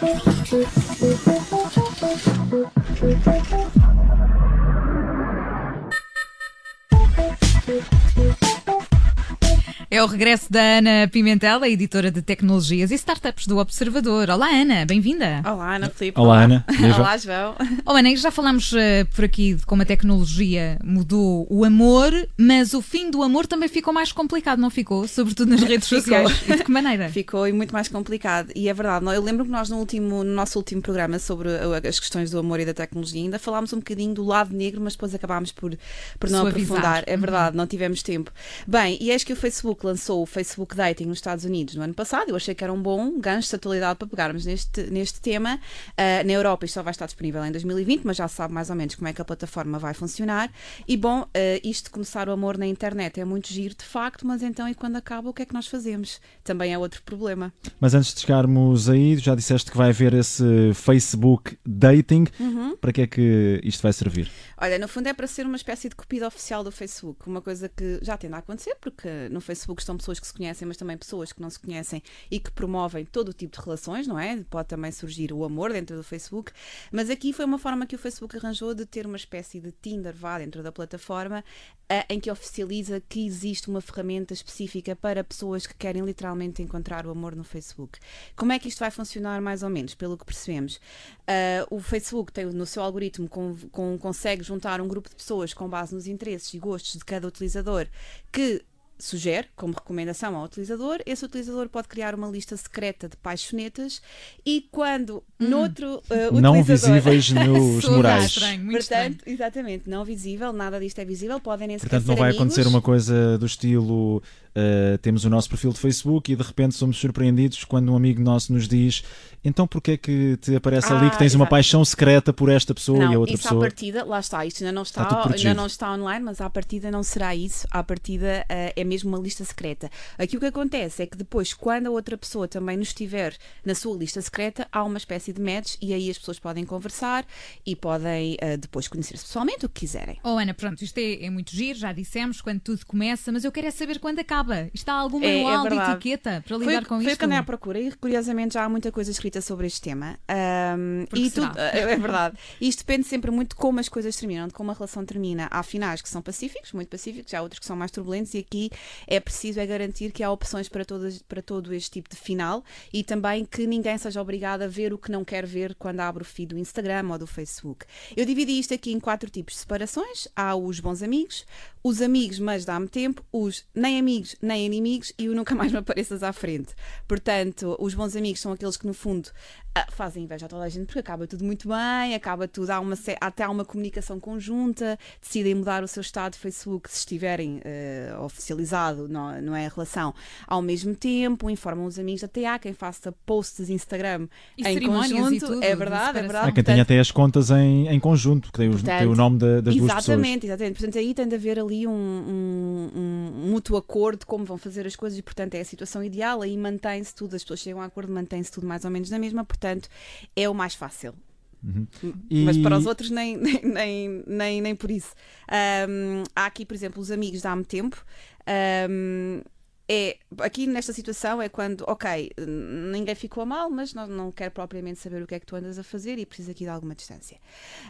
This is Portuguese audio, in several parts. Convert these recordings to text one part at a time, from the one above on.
Thank you. É o regresso da Ana Pimentel, a editora de tecnologias e startups do Observador. Olá, Ana, bem-vinda. Olá, Ana Filipe. Olá, Ana. Olá, João. Oh, Ana, já falámos uh, por aqui de como a tecnologia mudou o amor, mas o fim do amor também ficou mais complicado, não ficou? Sobretudo nas redes sociais. E de que maneira? Ficou e muito mais complicado. E é verdade, eu lembro que nós no, último, no nosso último programa sobre as questões do amor e da tecnologia ainda falámos um bocadinho do lado negro, mas depois acabámos por, por não Suavizar. aprofundar. É Uhum. verdade, não tivemos tempo. Bem, e eis que o Facebook lançou o Facebook Dating nos Estados Unidos no ano passado. Eu achei que era um bom gancho de atualidade para pegarmos neste, neste tema. Ah, na Europa isto só vai estar disponível em 2020, mas já se sabe mais ou menos como é que a plataforma vai funcionar. E bom, ah, isto de começar o amor na internet é muito giro de facto, mas então e quando acaba o que é que nós fazemos? Também é outro problema. Mas antes de chegarmos aí, já disseste que vai haver esse Facebook Dating. Uhum. Para que é que isto vai servir? Olha, no fundo é para ser uma espécie de copia oficial do Facebook, uma coisa que já tende a acontecer, porque no Facebook estão pessoas que se conhecem, mas também pessoas que não se conhecem e que promovem todo o tipo de relações, não é? Pode também surgir o amor dentro do Facebook, mas aqui foi uma forma que o Facebook arranjou de ter uma espécie de Tinder vá dentro da plataforma, eh, em que oficializa que existe uma ferramenta específica para pessoas que querem literalmente encontrar o amor no Facebook. Como é que isto vai funcionar mais ou menos, pelo que percebemos? Uh, o Facebook tem no seu algoritmo com, com- consegue juntar um grupo de pessoas com base nos interesses e gostos de cada utilizador que sugere como recomendação ao utilizador, esse utilizador pode criar uma lista secreta de paixonetas e quando noutro uh, Não utilizador visíveis nos Soa murais. estranho, muito Portanto, estranho. exatamente, não visível, nada disto é visível, podem nem sequer Portanto, não vai amigos. acontecer uma coisa do estilo: uh, temos o nosso perfil de Facebook e de repente somos surpreendidos quando um amigo nosso nos diz: então porquê é que te aparece ali Ah, que tens uma exato. paixão secreta por esta pessoa Não, e a outra isso à pessoa? partida, lá está, isto ainda não está, Está ainda não está online, mas à partida não será isso. À partida eh, é mesmo uma lista secreta. Aqui o que acontece é que depois, quando a outra pessoa também nos estiver na sua lista secreta, há uma espécie de match e aí as pessoas podem conversar e podem eh, depois conhecer-se pessoalmente o que quiserem. Oh, Ana, pronto, isto é, é muito giro, já dissemos quando tudo começa, mas eu quero é saber quando acaba. Está algum É- é manual de etiqueta para Foi, lidar que- com foi isto? que andei à procura e curiosamente já há muita coisa escrita sobre este tema. Que e tudo, é verdade. Isto depende sempre muito de como as coisas terminam, de como a relação termina. Há finais que são pacíficos, muito pacíficos, há outros que são mais turbulentos e aqui é preciso é garantir que há opções para, todas, para todo este tipo de final e também que ninguém seja obrigado a ver o que não quer ver quando abre o feed do Instagram ou do Facebook. Eu dividi isto aqui em quatro tipos de separações. Há os bons amigos, os amigos, mas dá-me tempo, os nem amigos nem inimigos e o nunca mais me apareças à frente. Portanto, os bons amigos são aqueles que, no fundo, ah, fazem inveja a toda a gente porque acaba tudo muito bem, acaba tudo, há uma, até há uma comunicação conjunta, decidem mudar o seu estado de Facebook se estiverem eh, oficializado, não, não é a relação, ao mesmo tempo, informam os amigos até há quem faça posts de Instagram E em cerimónias e conjunto. tudo, é de verdade, é verdade. Há quem tenha até as contas em, em conjunto, que tem, os- Portanto, tem o nome da- das duas pessoas. Exatamente, exatamente. Portanto, aí tem de haver ali um, um, um mútuo acordo de como vão fazer as coisas e, portanto, é a situação ideal. Aí mantém-se tudo, as pessoas chegam a acordo, mantém-se tudo mais ou menos na mesma, portanto, é o mais fácil. E- Mas para os outros, nem, nem, nem, nem, nem por isso. Ahm, há aqui, por exemplo, os amigos dá-me tempo. Ahm, é, aqui nesta situação é quando, ok, ninguém ficou mal, mas não, não quero propriamente saber o que é que tu andas a fazer e preciso aqui de alguma distância.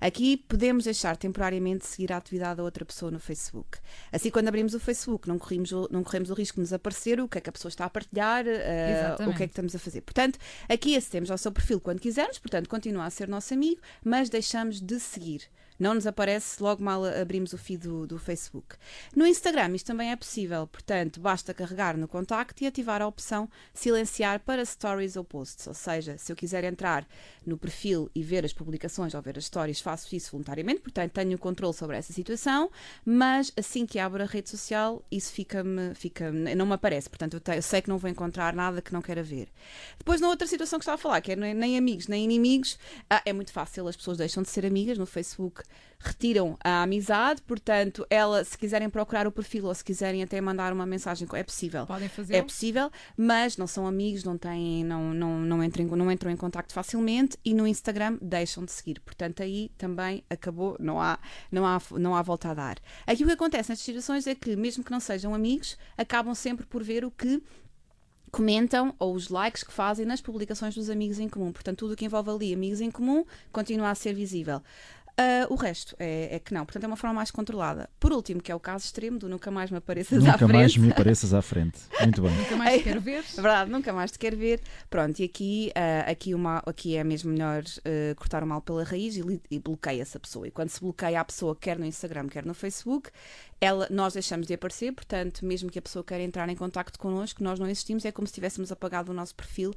Aqui podemos deixar temporariamente seguir a atividade da outra pessoa no Facebook. Assim, quando abrimos o Facebook, não corremos o, não corremos o risco de nos aparecer o que é que a pessoa está a partilhar, Exatamente. o que é que estamos a fazer. Portanto, aqui acedemos ao seu perfil quando quisermos, portanto, continua a ser nosso amigo, mas deixamos de seguir. Não nos aparece logo mal abrimos o feed do, do Facebook. No Instagram isto também é possível, portanto, basta carregar no contacto e ativar a opção silenciar para stories ou posts. Ou seja, se eu quiser entrar no perfil e ver as publicações ou ver as stories, faço isso voluntariamente, portanto, tenho controle sobre essa situação, mas assim que abro a rede social, isso fica-me, fica não me aparece. Portanto, eu, te- eu sei que não vou encontrar nada que não queira ver. Depois, na outra situação que estava a falar, que é nem, nem amigos nem inimigos, ah, é muito fácil, as pessoas deixam de ser amigas no Facebook, retiram a amizade, portanto, ela, se quiserem procurar o perfil ou se quiserem até mandar uma mensagem, é possível. Podem fazer. É possível, mas não são amigos, não têm, não, não, não, entram, em- não entram em contacto facilmente e no Instagram deixam de seguir. Portanto, aí também acabou, não há, não há, não há volta a dar. Aqui o que acontece nestas situações é que, mesmo que não sejam amigos, acabam sempre por ver o que comentam ou os likes que fazem nas publicações dos amigos em comum. Portanto, tudo o que envolve ali amigos em comum continua a ser visível. Uh, o resto é, é, que não, portanto é uma forma mais controlada. Por último, que é o caso extremo do nunca mais me apareças nunca à frente. Nunca mais me apareças à frente. Muito bem. nunca mais te quero ver. É verdade, nunca mais te quero ver. Pronto, e aqui, uh, aqui, uma, aqui é mesmo melhor uh, cortar o mal pela raiz e, e bloqueia essa pessoa. E quando se bloqueia a pessoa, quer no Instagram, quer no Facebook, ela, nós deixamos de aparecer, portanto, mesmo que a pessoa queira entrar em contacto connosco, nós não existimos, é como se tivéssemos apagado o nosso perfil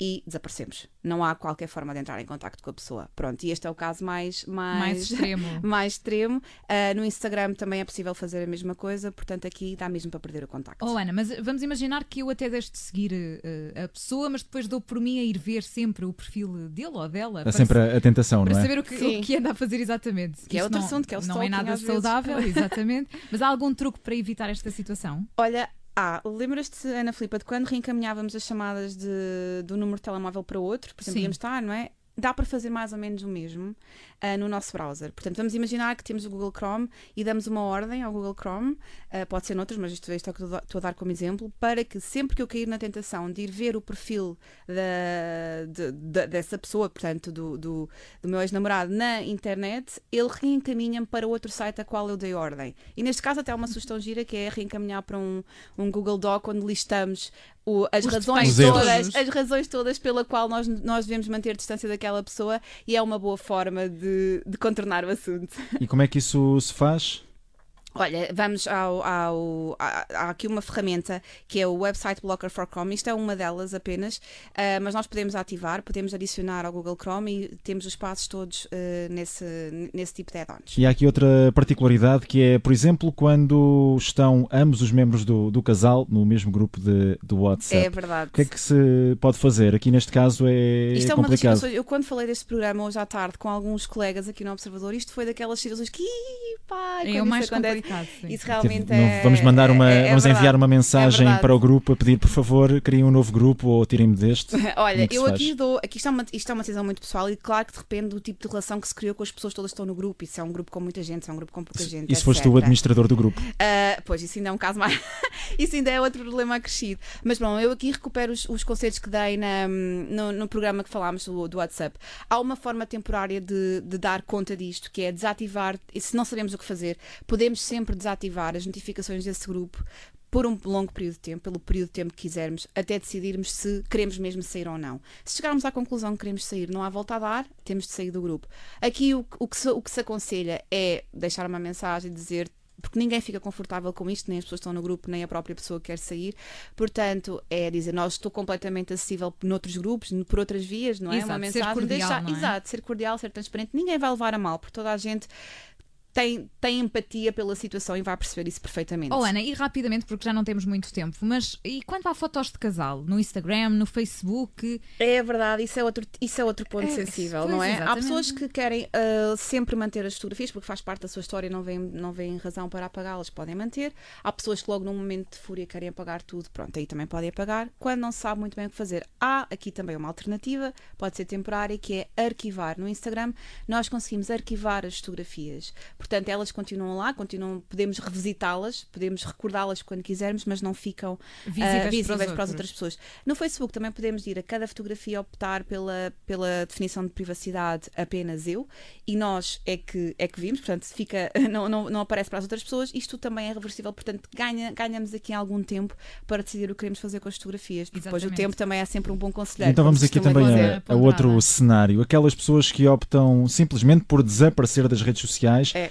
e desaparecemos. Não há qualquer forma de entrar em contacto com a pessoa. Pronto, e este é o caso mais, mais, mais extremo. mais extremo. Uh, no Instagram também é possível fazer a mesma coisa, portanto aqui dá mesmo para perder o contacto. Oh Ana, mas vamos imaginar que eu até deixo de seguir uh, a pessoa, mas depois dou por mim a ir ver sempre o perfil dele ou dela. É sempre a, a tentação, para não é? saber o que, o que anda a fazer exatamente. Que é outro não, assunto, que é o Não é nada saudável, exatamente. Mas há algum truque para evitar esta situação? Olha, ah, lembras-te, Ana Filipa, de quando reencaminhávamos as chamadas de, do número de telemóvel para outro? Por exemplo, íamos estar, não é? Dá para fazer mais ou menos o mesmo uh, no nosso browser. Portanto, vamos imaginar que temos o Google Chrome e damos uma ordem ao Google Chrome, uh, pode ser noutros, mas isto, é o que estou a dar como exemplo, para que sempre que eu cair na tentação de ir ver o perfil da, de, de, dessa pessoa, portanto, do, do, do meu ex-namorado na internet, ele reencaminha-me para outro site a qual eu dei ordem. E neste caso, até uma sugestão gira que é reencaminhar para um, um Google Doc onde listamos o, as, razões todas, as razões todas pela qual nós, nós devemos manter distância daquela pessoa e é uma boa forma de de, contornar o assunto. E como é que isso se faz? Olha, vamos ao, ao, Há aqui uma ferramenta que é o Website Blocker for Chrome. Isto é uma delas apenas, uh, mas nós podemos ativar, podemos adicionar ao Google Chrome e temos os passos todos uh, nesse, nesse tipo de add-ons. E há aqui outra particularidade que é, por exemplo, quando estão ambos os membros do, do casal no mesmo grupo de, do WhatsApp. É verdade. O que é que se pode fazer? Aqui neste caso é isto é complicado. uma das situações. Eu, quando falei deste programa hoje à tarde com alguns colegas aqui no Observador, isto foi daquelas situações que. Pá, é o mais complicado isso realmente é, Vamos mandar uma, é, é vamos verdade, enviar uma mensagem para o grupo a pedir, por favor, criem um novo grupo ou tirem-me deste. Olha, é eu aqui dou, aqui isto é, uma, isto é uma decisão muito pessoal e claro que depende do tipo de relação que se criou com as pessoas todas que estão no grupo. Isso é um grupo com muita gente, se é um grupo com pouca gente. E se foste o administrador do grupo? Uh, pois, isso ainda é um caso mais. isso ainda é outro problema acrescido. Mas bom, eu aqui recupero os, os conceitos que dei na, no, no, programa que falámos do, do, WhatsApp. Há uma forma temporária de, de dar conta disto, que é desativar, e se não sabemos o que fazer, podemos sempre desativar as notificações desse grupo por um longo período de tempo, pelo período de tempo que quisermos, até decidirmos se queremos mesmo sair ou não. Se chegarmos à conclusão que queremos sair, não há volta a dar, temos de sair do grupo. Aqui o, o, que, se, o que se aconselha é deixar uma mensagem e dizer porque ninguém fica confortável com isto, nem as pessoas que estão no grupo, nem a própria pessoa que quer sair. Portanto, é dizer, nós estou completamente acessível noutros grupos, por outras vias, não é? Exato, uma mensagem ser cordial, deixar, é? exato, ser cordial, ser transparente. Ninguém vai levar a mal, porque toda a gente tem, tem empatia pela situação e vai perceber isso perfeitamente. Oh, Ana, e rapidamente, porque já não temos muito tempo, mas e quanto há fotos de casal? No Instagram, no Facebook? É verdade, isso é outro, isso é outro ponto é, sensível, pois, não é? Exatamente. Há pessoas que querem uh, sempre manter as fotografias porque faz parte da sua história e não vêm não vem razão para apagá-las, podem manter. Há pessoas que logo num momento de fúria querem apagar tudo, pronto, aí também podem apagar. Quando não se sabe muito bem o que fazer, há aqui também uma alternativa, pode ser temporária, que é arquivar. No Instagram, nós conseguimos arquivar as fotografias. Portanto, elas continuam lá, continuam, podemos revisitá-las, podemos recordá-las quando quisermos, mas não ficam visíveis, uh, visíveis para, para, as outras pessoas. No Facebook também podemos ir a cada fotografia optar pela, pela definição de privacidade apenas eu e nós é que, é que vimos, portanto, fica, não, não, não aparece para as outras pessoas. Isto também é reversível, portanto, ganha, ganhamos aqui algum tempo para decidir o que queremos fazer com as fotografias. Depois o tempo também é sempre um bom conselheiro. Então vamos aqui também a, a, outro cenário. Aquelas pessoas que optam simplesmente por desaparecer das redes sociais. É.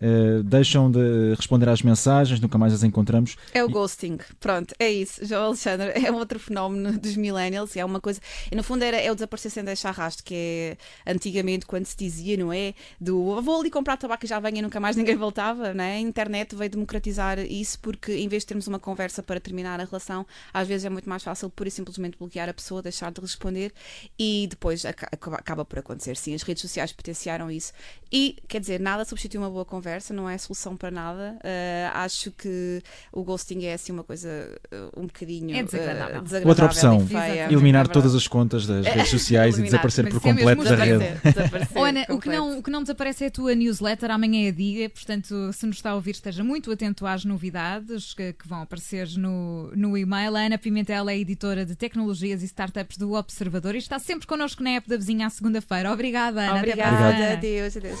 Uh, deixam de responder às mensagens, nunca mais as encontramos. É o ghosting, pronto, é isso. João Alexandre é outro fenómeno dos millennials, é uma coisa. E no fundo era, é o desaparecer sem deixar rastro, que é antigamente quando se dizia, não é? Do vou ali comprar tabaco e já venho e nunca mais ninguém voltava, não é? A internet veio democratizar isso porque em vez de termos uma conversa para terminar a relação, às vezes é muito mais fácil pura e simplesmente bloquear a pessoa, deixar de responder e depois acaba por acontecer. Sim, as redes sociais potenciaram isso. E quer dizer, nada substitui uma boa conversa conversa, não é solução para nada. Uh, acho que o ghosting é assim uma coisa uh, um bocadinho é desagradável. Uh, desagradável Outra opção, feia, eliminar é todas as contas das redes sociais e desaparecer por completo da rede. Oh, Ana, o que, não, o que não desaparece é a tua newsletter, amanhã é dia, portanto, se nos está a ouvir, esteja muito atento às novidades que, que vão aparecer no, no e-mail. A Ana Pimentel é editora de tecnologias e startups do Observador e está sempre connosco na app da vizinha à segunda-feira. Obrigada, Ana. Obrigada, adeus, adeus.